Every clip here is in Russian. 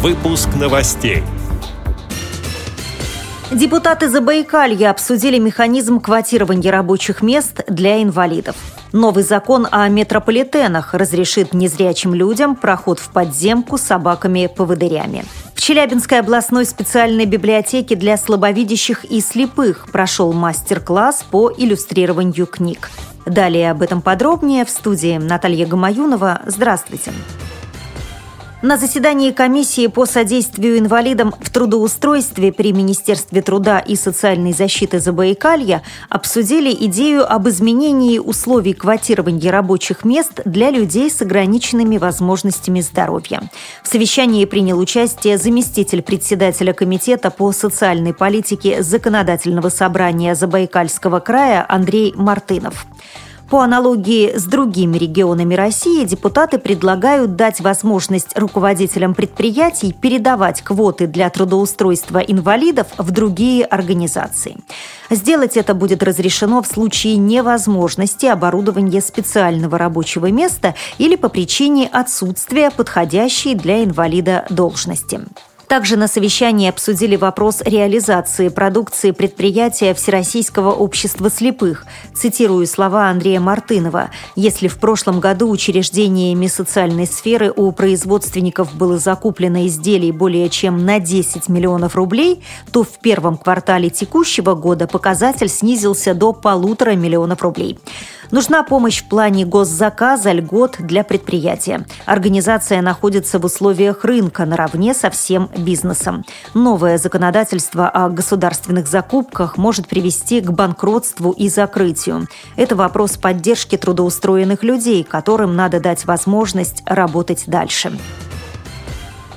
Выпуск новостей. Депутаты Забайкалья обсудили механизм квотирования рабочих мест для инвалидов. Новый закон о метрополитенах разрешит незрячим людям проход в подземку с собаками-поводырями. В Челябинской областной специальной библиотеке для слабовидящих и слепых прошел мастер-класс по иллюстрированию книг. Далее об этом подробнее в студии Наталья Гамаюнова. Здравствуйте. Здравствуйте. На заседании комиссии по содействию инвалидам в трудоустройстве при Министерстве труда и социальной защиты Забайкалья обсудили идею об изменении условий квотирования рабочих мест для людей с ограниченными возможностями здоровья. В совещании принял участие заместитель председателя Комитета по социальной политике Законодательного собрания Забайкальского края Андрей Мартынов. По аналогии с другими регионами России депутаты предлагают дать возможность руководителям предприятий передавать квоты для трудоустройства инвалидов в другие организации. Сделать это будет разрешено в случае невозможности оборудования специального рабочего места или по причине отсутствия подходящей для инвалида должности. Также на совещании обсудили вопрос реализации продукции предприятия Всероссийского общества слепых. Цитирую слова Андрея Мартынова. «Если в прошлом году учреждениями социальной сферы у производственников было закуплено изделий более чем на 10 миллионов рублей, то в первом квартале текущего года показатель снизился до полутора миллионов рублей. Нужна помощь в плане госзаказа, льгот для предприятия. Организация находится в условиях рынка наравне со всем бизнесом. Новое законодательство о государственных закупках может привести к банкротству и закрытию. Это вопрос поддержки трудоустроенных людей, которым надо дать возможность работать дальше.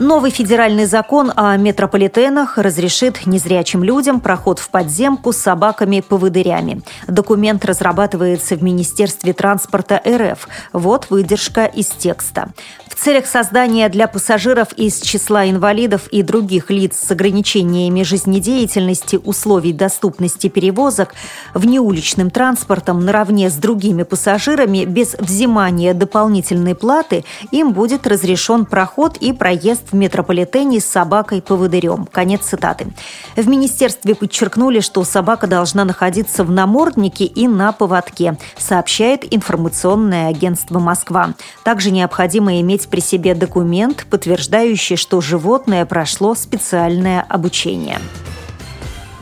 Новый федеральный закон о метрополитенах разрешит незрячим людям проход в подземку с собаками-поводырями. Документ разрабатывается в Министерстве транспорта РФ. Вот выдержка из текста. В целях создания для пассажиров из числа инвалидов и других лиц с ограничениями жизнедеятельности условий доступности перевозок внеуличным транспортом наравне с другими пассажирами без взимания дополнительной платы им будет разрешен проход и проезд в метрополитене с собакой-поводырем. Конец цитаты. В министерстве подчеркнули, что собака должна находиться в наморднике и на поводке, сообщает информационное агентство «Москва». Также необходимо иметь при себе документ, подтверждающий, что животное прошло специальное обучение.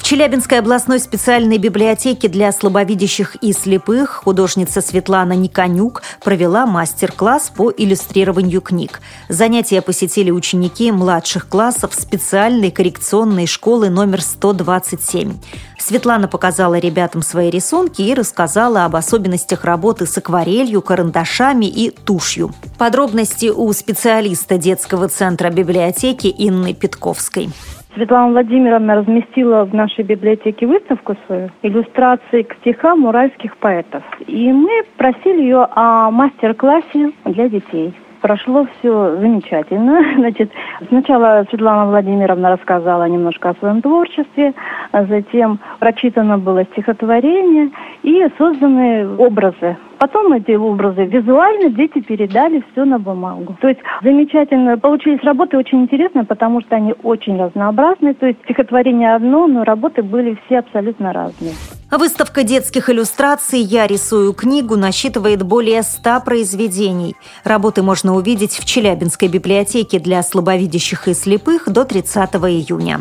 Челябинской областной специальной библиотеке для слабовидящих и слепых художница Светлана Никонюк провела мастер-класс по иллюстрированию книг. Занятия посетили ученики младших классов специальной коррекционной школы номер 127. Светлана показала ребятам свои рисунки и рассказала об особенностях работы с акварелью, карандашами и тушью. Подробности у специалиста детского центра библиотеки Инны Питковской. Светлана Владимировна разместила в нашей библиотеке выставку свою иллюстрации к стихам уральских поэтов. И мы просили ее о мастер-классе для детей. Прошло все замечательно. Значит, сначала Светлана Владимировна рассказала немножко о своем творчестве, а затем прочитано было стихотворение и созданы образы Потом эти образы визуально дети передали все на бумагу. То есть замечательно. Получились работы очень интересные, потому что они очень разнообразные. То есть стихотворение одно, но работы были все абсолютно разные. Выставка детских иллюстраций «Я рисую книгу» насчитывает более ста произведений. Работы можно увидеть в Челябинской библиотеке для слабовидящих и слепых до 30 июня.